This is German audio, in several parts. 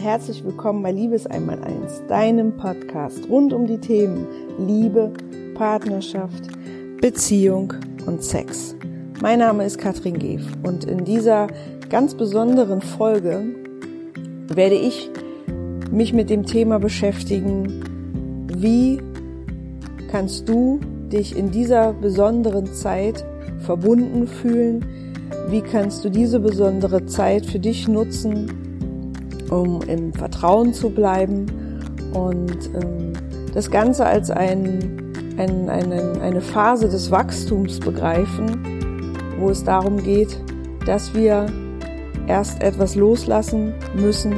herzlich willkommen bei Liebes einmal eins, deinem Podcast rund um die Themen Liebe, Partnerschaft, Beziehung und Sex. Mein Name ist Katrin Geef und in dieser ganz besonderen Folge werde ich mich mit dem Thema beschäftigen, wie kannst du dich in dieser besonderen Zeit verbunden fühlen, wie kannst du diese besondere Zeit für dich nutzen, um im Vertrauen zu bleiben und ähm, das Ganze als ein, ein, eine, eine Phase des Wachstums begreifen, wo es darum geht, dass wir erst etwas loslassen müssen,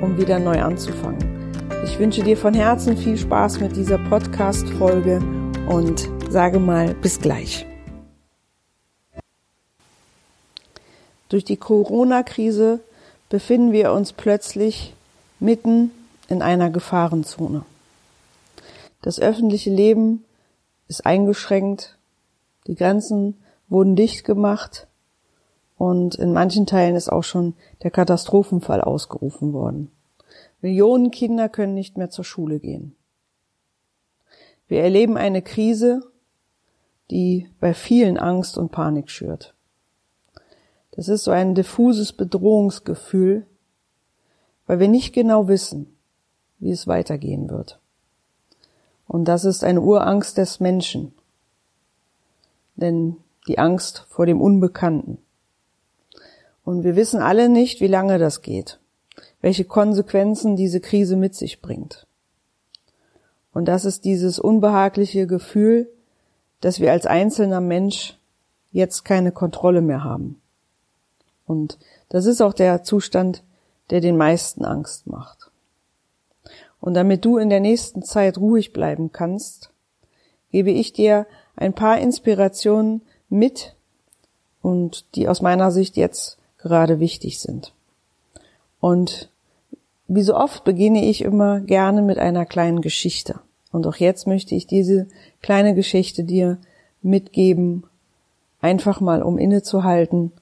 um wieder neu anzufangen. Ich wünsche dir von Herzen viel Spaß mit dieser Podcast-Folge und sage mal bis gleich. Durch die Corona-Krise befinden wir uns plötzlich mitten in einer Gefahrenzone. Das öffentliche Leben ist eingeschränkt, die Grenzen wurden dicht gemacht und in manchen Teilen ist auch schon der Katastrophenfall ausgerufen worden. Millionen Kinder können nicht mehr zur Schule gehen. Wir erleben eine Krise, die bei vielen Angst und Panik schürt. Das ist so ein diffuses Bedrohungsgefühl, weil wir nicht genau wissen, wie es weitergehen wird. Und das ist eine Urangst des Menschen. Denn die Angst vor dem Unbekannten. Und wir wissen alle nicht, wie lange das geht, welche Konsequenzen diese Krise mit sich bringt. Und das ist dieses unbehagliche Gefühl, dass wir als einzelner Mensch jetzt keine Kontrolle mehr haben. Und das ist auch der Zustand, der den meisten Angst macht. Und damit du in der nächsten Zeit ruhig bleiben kannst, gebe ich dir ein paar Inspirationen mit und die aus meiner Sicht jetzt gerade wichtig sind. Und wie so oft beginne ich immer gerne mit einer kleinen Geschichte. Und auch jetzt möchte ich diese kleine Geschichte dir mitgeben, einfach mal um innezuhalten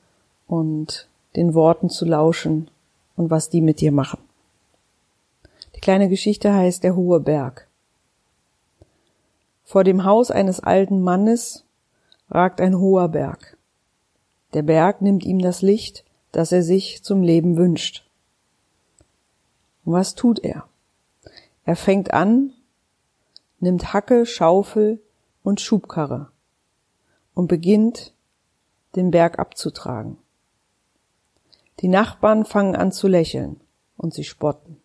und den Worten zu lauschen und was die mit dir machen. Die kleine Geschichte heißt Der hohe Berg. Vor dem Haus eines alten Mannes ragt ein hoher Berg. Der Berg nimmt ihm das Licht, das er sich zum Leben wünscht. Und was tut er? Er fängt an, nimmt Hacke, Schaufel und Schubkarre und beginnt, den Berg abzutragen. Die Nachbarn fangen an zu lächeln und sie spotten.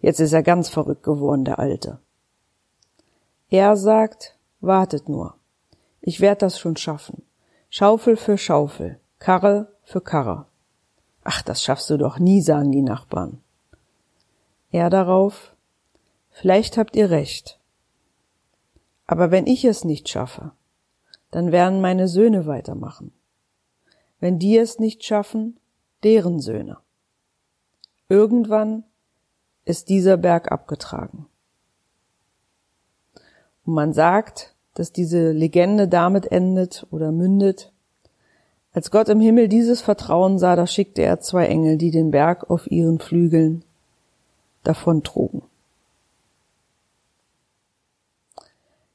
Jetzt ist er ganz verrückt geworden, der Alte. Er sagt, wartet nur. Ich werd das schon schaffen. Schaufel für Schaufel, Karre für Karre. Ach, das schaffst du doch nie, sagen die Nachbarn. Er darauf, vielleicht habt ihr recht. Aber wenn ich es nicht schaffe, dann werden meine Söhne weitermachen. Wenn die es nicht schaffen, deren Söhne. Irgendwann ist dieser Berg abgetragen. Und man sagt, dass diese Legende damit endet oder mündet. Als Gott im Himmel dieses Vertrauen sah, da schickte er zwei Engel, die den Berg auf ihren Flügeln davontrugen.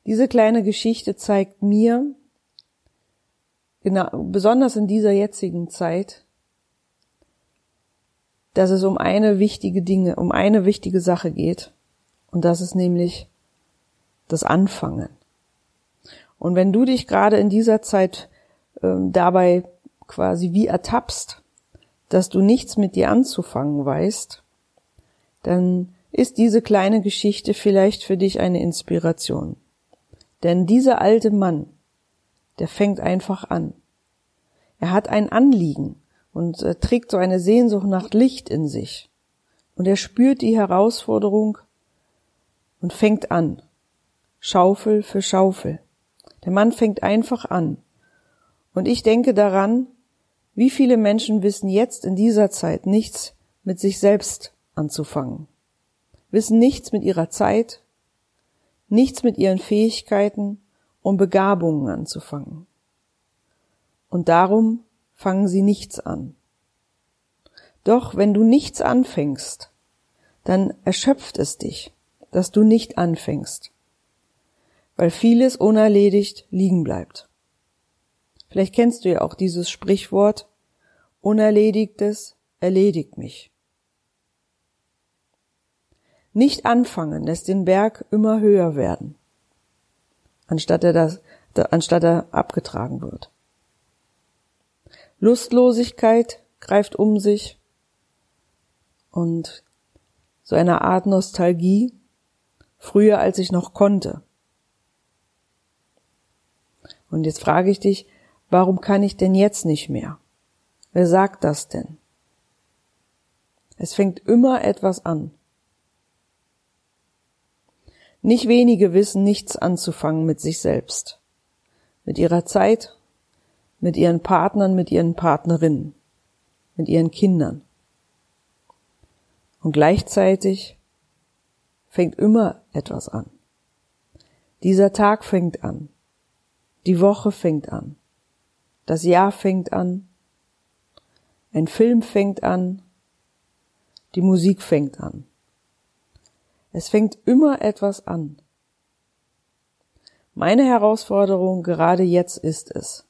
Diese kleine Geschichte zeigt mir, genau, besonders in dieser jetzigen Zeit, dass es um eine wichtige Dinge, um eine wichtige Sache geht. Und das ist nämlich das Anfangen. Und wenn du dich gerade in dieser Zeit ähm, dabei quasi wie ertappst, dass du nichts mit dir anzufangen weißt, dann ist diese kleine Geschichte vielleicht für dich eine Inspiration. Denn dieser alte Mann, der fängt einfach an. Er hat ein Anliegen und äh, trägt so eine Sehnsucht nach Licht in sich. Und er spürt die Herausforderung und fängt an. Schaufel für Schaufel. Der Mann fängt einfach an. Und ich denke daran, wie viele Menschen wissen jetzt in dieser Zeit nichts mit sich selbst anzufangen, wissen nichts mit ihrer Zeit, nichts mit ihren Fähigkeiten und Begabungen anzufangen. Und darum fangen sie nichts an. Doch wenn du nichts anfängst, dann erschöpft es dich, dass du nicht anfängst, weil vieles unerledigt liegen bleibt. Vielleicht kennst du ja auch dieses Sprichwort, Unerledigtes erledigt mich. Nicht anfangen lässt den Berg immer höher werden, anstatt er, das, anstatt er abgetragen wird. Lustlosigkeit greift um sich und so eine Art Nostalgie, früher als ich noch konnte. Und jetzt frage ich dich, warum kann ich denn jetzt nicht mehr? Wer sagt das denn? Es fängt immer etwas an. Nicht wenige wissen nichts anzufangen mit sich selbst, mit ihrer Zeit, mit ihren Partnern, mit ihren Partnerinnen, mit ihren Kindern. Und gleichzeitig fängt immer etwas an. Dieser Tag fängt an. Die Woche fängt an. Das Jahr fängt an. Ein Film fängt an. Die Musik fängt an. Es fängt immer etwas an. Meine Herausforderung gerade jetzt ist es,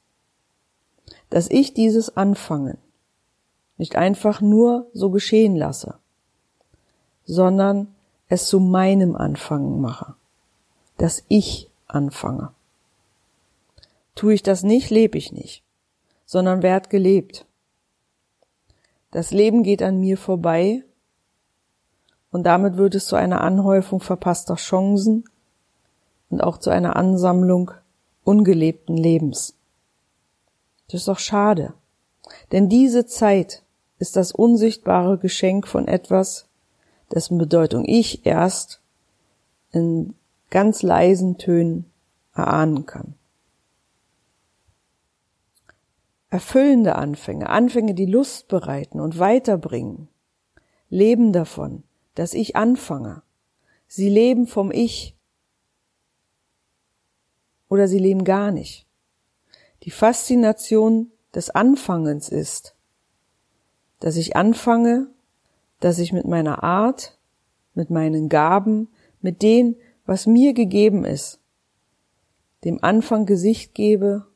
dass ich dieses Anfangen nicht einfach nur so geschehen lasse, sondern es zu meinem Anfangen mache, dass ich anfange. Tue ich das nicht, lebe ich nicht, sondern werd gelebt. Das Leben geht an mir vorbei und damit wird es zu einer Anhäufung verpasster Chancen und auch zu einer Ansammlung ungelebten Lebens. Das ist doch schade, denn diese Zeit ist das unsichtbare Geschenk von etwas, dessen Bedeutung ich erst in ganz leisen Tönen erahnen kann. Erfüllende Anfänge, Anfänge, die Lust bereiten und weiterbringen, leben davon, dass ich anfange. Sie leben vom Ich oder sie leben gar nicht. Die Faszination des Anfangens ist, dass ich anfange, dass ich mit meiner Art, mit meinen Gaben, mit dem, was mir gegeben ist, dem Anfang Gesicht gebe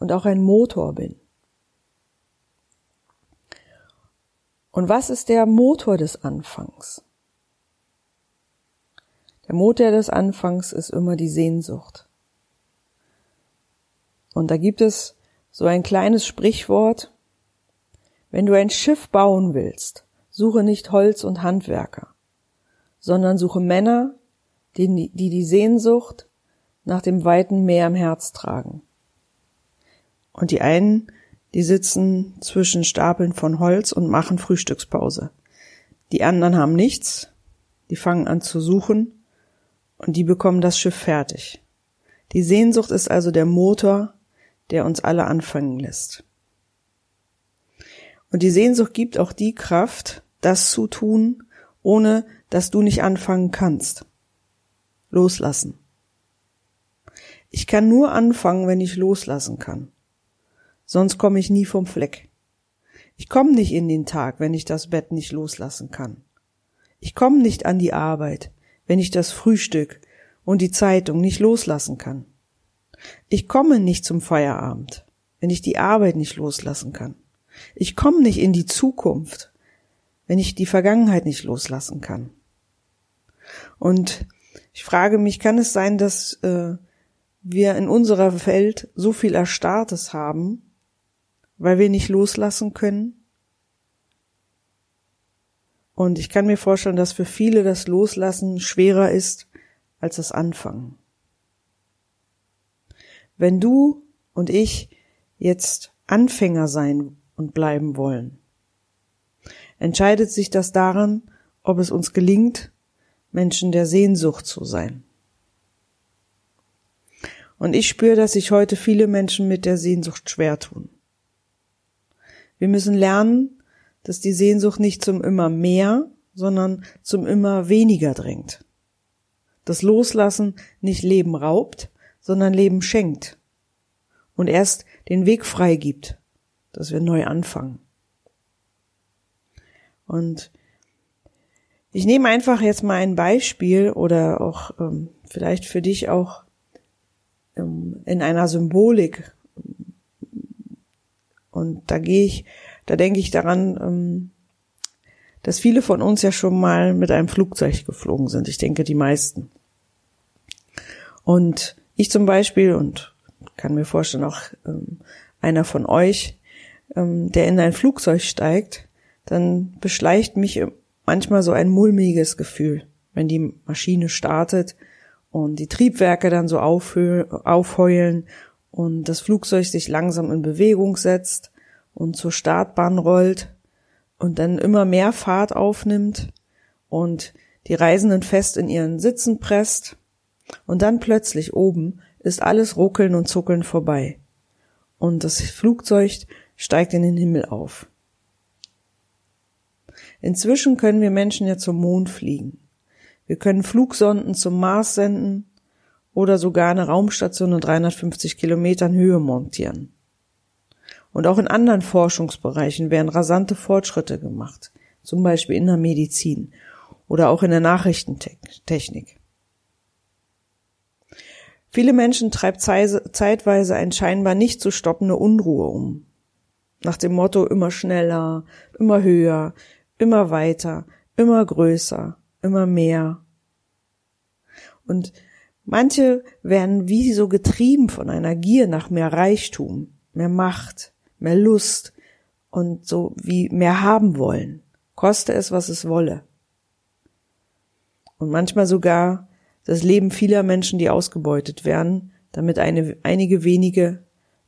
und auch ein Motor bin. Und was ist der Motor des Anfangs? Der Motor des Anfangs ist immer die Sehnsucht. Und da gibt es so ein kleines Sprichwort, wenn du ein Schiff bauen willst, suche nicht Holz und Handwerker, sondern suche Männer, die die, Sehnsucht nach dem weiten Meer im Herz tragen. Und die einen, die sitzen zwischen Stapeln von Holz und machen Frühstückspause. Die anderen haben nichts, die fangen an zu suchen und die bekommen das Schiff fertig. Die Sehnsucht ist also der Motor, der uns alle anfangen lässt. Und die Sehnsucht gibt auch die Kraft, das zu tun, ohne dass du nicht anfangen kannst. Loslassen. Ich kann nur anfangen, wenn ich loslassen kann. Sonst komme ich nie vom Fleck. Ich komme nicht in den Tag, wenn ich das Bett nicht loslassen kann. Ich komme nicht an die Arbeit, wenn ich das Frühstück und die Zeitung nicht loslassen kann. Ich komme nicht zum Feierabend, wenn ich die Arbeit nicht loslassen kann. Ich komme nicht in die Zukunft, wenn ich die Vergangenheit nicht loslassen kann. Und ich frage mich, kann es sein, dass äh, wir in unserer Welt so viel Erstarrtes haben, weil wir nicht loslassen können? Und ich kann mir vorstellen, dass für viele das Loslassen schwerer ist als das Anfangen. Wenn du und ich jetzt Anfänger sein und bleiben wollen, entscheidet sich das daran, ob es uns gelingt, Menschen der Sehnsucht zu sein. Und ich spüre, dass sich heute viele Menschen mit der Sehnsucht schwer tun. Wir müssen lernen, dass die Sehnsucht nicht zum immer mehr, sondern zum immer weniger drängt. Das Loslassen nicht Leben raubt, sondern Leben schenkt und erst den Weg frei gibt, dass wir neu anfangen. Und ich nehme einfach jetzt mal ein Beispiel oder auch ähm, vielleicht für dich auch ähm, in einer Symbolik. Und da gehe ich, da denke ich daran, ähm, dass viele von uns ja schon mal mit einem Flugzeug geflogen sind. Ich denke, die meisten. Und ich zum Beispiel und kann mir vorstellen, auch ähm, einer von euch, ähm, der in ein Flugzeug steigt, dann beschleicht mich manchmal so ein mulmiges Gefühl, wenn die Maschine startet und die Triebwerke dann so aufheulen und das Flugzeug sich langsam in Bewegung setzt und zur Startbahn rollt und dann immer mehr Fahrt aufnimmt und die Reisenden fest in ihren Sitzen presst und dann plötzlich oben ist alles Ruckeln und Zuckeln vorbei und das Flugzeug steigt in den Himmel auf. Inzwischen können wir Menschen ja zum Mond fliegen. Wir können Flugsonden zum Mars senden oder sogar eine Raumstation in 350 Kilometern Höhe montieren. Und auch in anderen Forschungsbereichen werden rasante Fortschritte gemacht, zum Beispiel in der Medizin oder auch in der Nachrichtentechnik. Viele Menschen treibt zeitweise ein scheinbar nicht zu stoppende Unruhe um. Nach dem Motto immer schneller, immer höher, immer weiter, immer größer, immer mehr. Und manche werden wie so getrieben von einer Gier nach mehr Reichtum, mehr Macht, mehr Lust und so wie mehr haben wollen, koste es, was es wolle. Und manchmal sogar das Leben vieler Menschen, die ausgebeutet werden, damit eine, einige wenige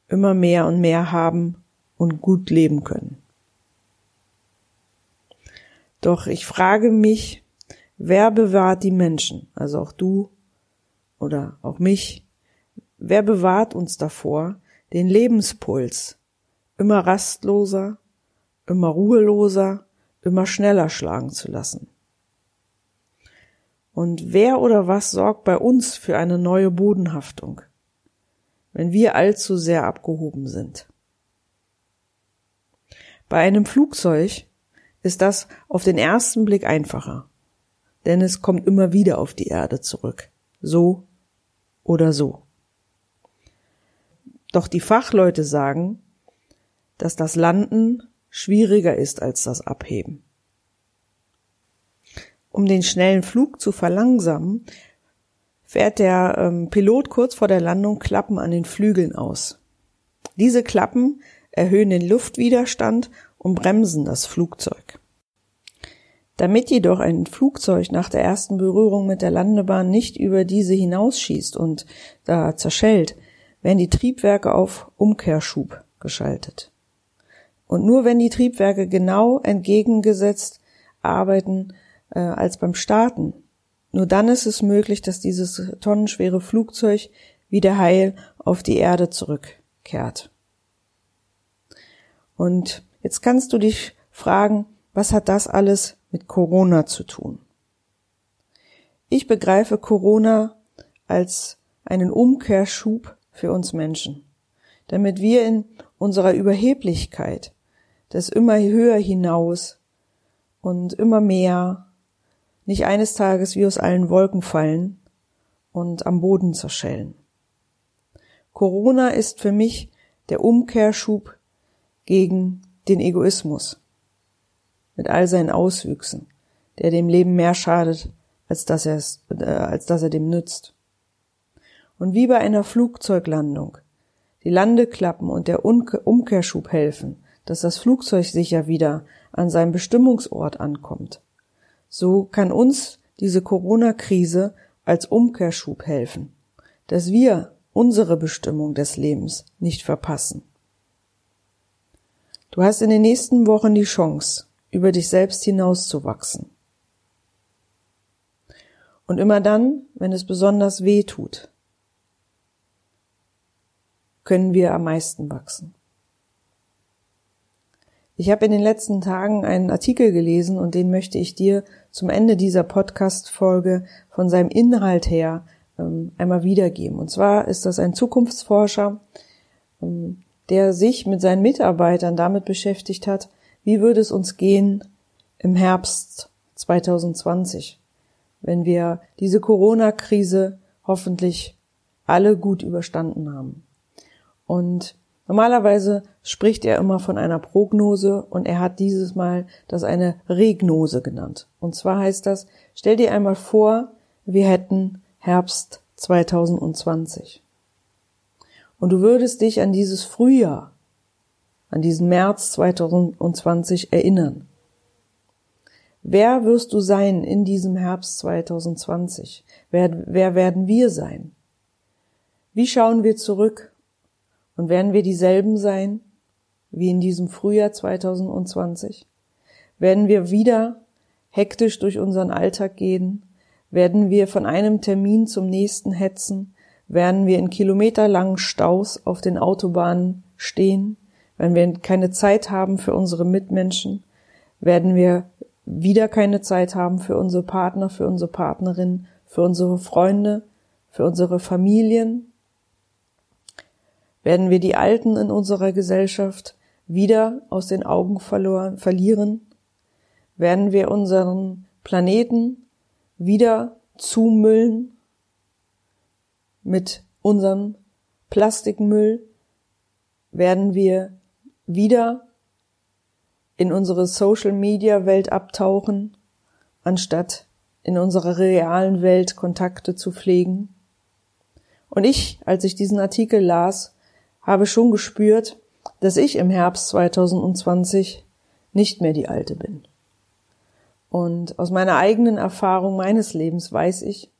immer mehr und mehr haben und gut leben können. Doch ich frage mich, wer bewahrt die Menschen, also auch du oder auch mich, wer bewahrt uns davor, den Lebenspuls immer rastloser, immer ruheloser, immer schneller schlagen zu lassen? Und wer oder was sorgt bei uns für eine neue Bodenhaftung, wenn wir allzu sehr abgehoben sind? Bei einem Flugzeug ist das auf den ersten Blick einfacher, denn es kommt immer wieder auf die Erde zurück, so oder so. Doch die Fachleute sagen, dass das Landen schwieriger ist als das Abheben. Um den schnellen Flug zu verlangsamen, fährt der ähm, Pilot kurz vor der Landung Klappen an den Flügeln aus. Diese Klappen erhöhen den Luftwiderstand und bremsen das Flugzeug. Damit jedoch ein Flugzeug nach der ersten Berührung mit der Landebahn nicht über diese hinausschießt und da zerschellt, werden die Triebwerke auf Umkehrschub geschaltet. Und nur wenn die Triebwerke genau entgegengesetzt arbeiten, äh, als beim Starten. Nur dann ist es möglich, dass dieses tonnenschwere Flugzeug wieder heil auf die Erde zurückkehrt. Und jetzt kannst du dich fragen, was hat das alles mit Corona zu tun? Ich begreife Corona als einen Umkehrschub für uns Menschen, damit wir in unserer Überheblichkeit das immer höher hinaus und immer mehr nicht eines Tages wie aus allen Wolken fallen und am Boden zerschellen. Corona ist für mich der Umkehrschub gegen den Egoismus mit all seinen Auswüchsen, der dem Leben mehr schadet, als dass er es, äh, als dass er dem nützt. Und wie bei einer Flugzeuglandung die Landeklappen und der Umkehrschub helfen, dass das Flugzeug sicher wieder an seinem Bestimmungsort ankommt, so kann uns diese Corona-Krise als Umkehrschub helfen, dass wir unsere Bestimmung des Lebens nicht verpassen. Du hast in den nächsten Wochen die Chance, über dich selbst hinauszuwachsen. Und immer dann, wenn es besonders weh tut, können wir am meisten wachsen. Ich habe in den letzten Tagen einen Artikel gelesen und den möchte ich dir zum Ende dieser Podcast-Folge von seinem Inhalt her ähm, einmal wiedergeben. Und zwar ist das ein Zukunftsforscher, ähm, der sich mit seinen Mitarbeitern damit beschäftigt hat, wie würde es uns gehen, im Herbst 2020, wenn wir diese Corona-Krise hoffentlich alle gut überstanden haben. Und normalerweise spricht er immer von einer Prognose und er hat dieses Mal das eine Regnose genannt. Und zwar heißt das, stell dir einmal vor, wir hätten Herbst 2020. Und du würdest dich an dieses Frühjahr, an diesen März 2020 erinnern. Wer wirst du sein in diesem Herbst 2020? Wer, wer werden wir sein? Wie schauen wir zurück? Und werden wir dieselben sein wie in diesem Frühjahr 2020? Werden wir wieder hektisch durch unseren Alltag gehen? Werden wir von einem Termin zum nächsten hetzen? Werden wir in kilometerlangen Staus auf den Autobahnen stehen? Wenn wir keine Zeit haben für unsere Mitmenschen? Werden wir wieder keine Zeit haben für unsere Partner, für unsere Partnerin, für unsere Freunde, für unsere Familien? Werden wir die Alten in unserer Gesellschaft wieder aus den Augen verloren, verlieren? Werden wir unseren Planeten wieder zumüllen mit unserem Plastikmüll? Werden wir wieder in unsere Social-Media-Welt abtauchen, anstatt in unserer realen Welt Kontakte zu pflegen. Und ich, als ich diesen Artikel las, habe schon gespürt, dass ich im Herbst 2020 nicht mehr die Alte bin. Und aus meiner eigenen Erfahrung meines Lebens weiß ich,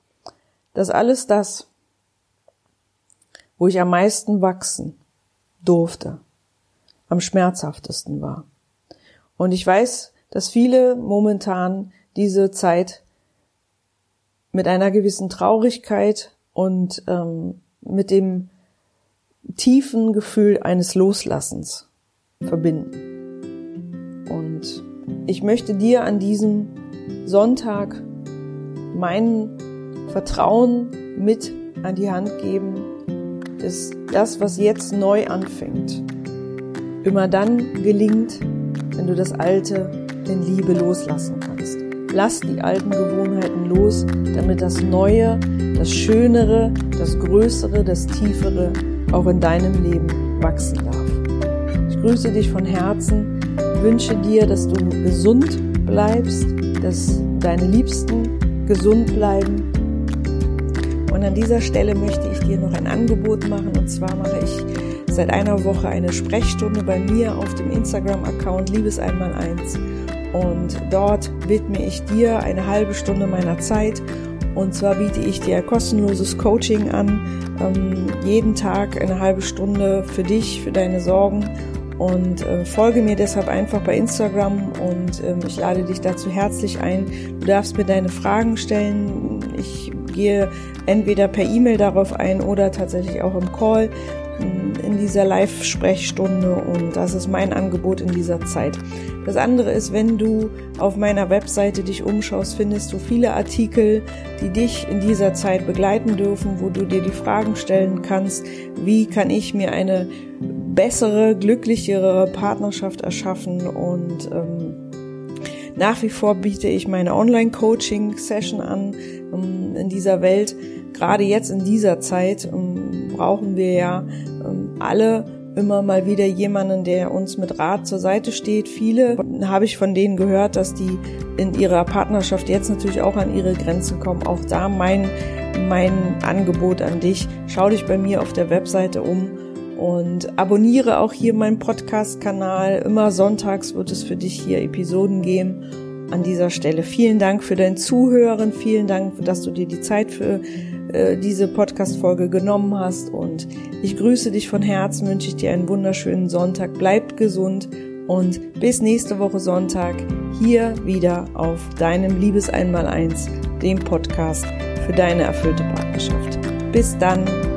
dass alles das, wo ich am meisten wachsen durfte, am schmerzhaftesten war. Und ich weiß, dass viele momentan diese Zeit mit einer gewissen Traurigkeit und ähm, mit dem tiefen Gefühl eines Loslassens verbinden. Und ich möchte dir an diesem Sonntag mein Vertrauen mit an die Hand geben, dass das, was jetzt neu anfängt, immer dann gelingt, wenn du das Alte in Liebe loslassen kannst. Lass die alten Gewohnheiten los, damit das Neue, das Schönere, das Größere, das Tiefere auch in deinem Leben wachsen darf. Ich grüße dich von Herzen, wünsche dir, dass du gesund bleibst, dass deine Liebsten gesund bleiben. Und an dieser Stelle möchte ich dir noch ein Angebot machen. Und zwar mache ich seit einer Woche eine Sprechstunde bei mir auf dem Instagram-Account Liebes einmal eins. Und dort widme ich dir eine halbe Stunde meiner Zeit. Und zwar biete ich dir kostenloses Coaching an, ähm, jeden Tag eine halbe Stunde für dich, für deine Sorgen. Und äh, folge mir deshalb einfach bei Instagram und ähm, ich lade dich dazu herzlich ein. Du darfst mir deine Fragen stellen. Ich gehe entweder per E-Mail darauf ein oder tatsächlich auch im Call in dieser Live-Sprechstunde und das ist mein Angebot in dieser Zeit. Das andere ist, wenn du auf meiner Webseite dich umschaust, findest du viele Artikel, die dich in dieser Zeit begleiten dürfen, wo du dir die Fragen stellen kannst, wie kann ich mir eine bessere, glücklichere Partnerschaft erschaffen und ähm, nach wie vor biete ich meine Online-Coaching-Session an um, in dieser Welt. Gerade jetzt in dieser Zeit um, brauchen wir ja ähm, alle immer mal wieder jemanden, der uns mit Rat zur Seite steht. Viele habe ich von denen gehört, dass die in ihrer Partnerschaft jetzt natürlich auch an ihre Grenzen kommen. Auch da mein, mein Angebot an dich. Schau dich bei mir auf der Webseite um und abonniere auch hier meinen Podcast-Kanal. Immer sonntags wird es für dich hier Episoden geben. An dieser Stelle vielen Dank für dein Zuhören. Vielen Dank, dass du dir die Zeit für äh, diese Podcast-Folge genommen hast. Und ich grüße dich von Herzen, wünsche ich dir einen wunderschönen Sonntag. Bleib gesund und bis nächste Woche Sonntag hier wieder auf deinem Liebes Einmaleins, dem Podcast für deine erfüllte Partnerschaft. Bis dann.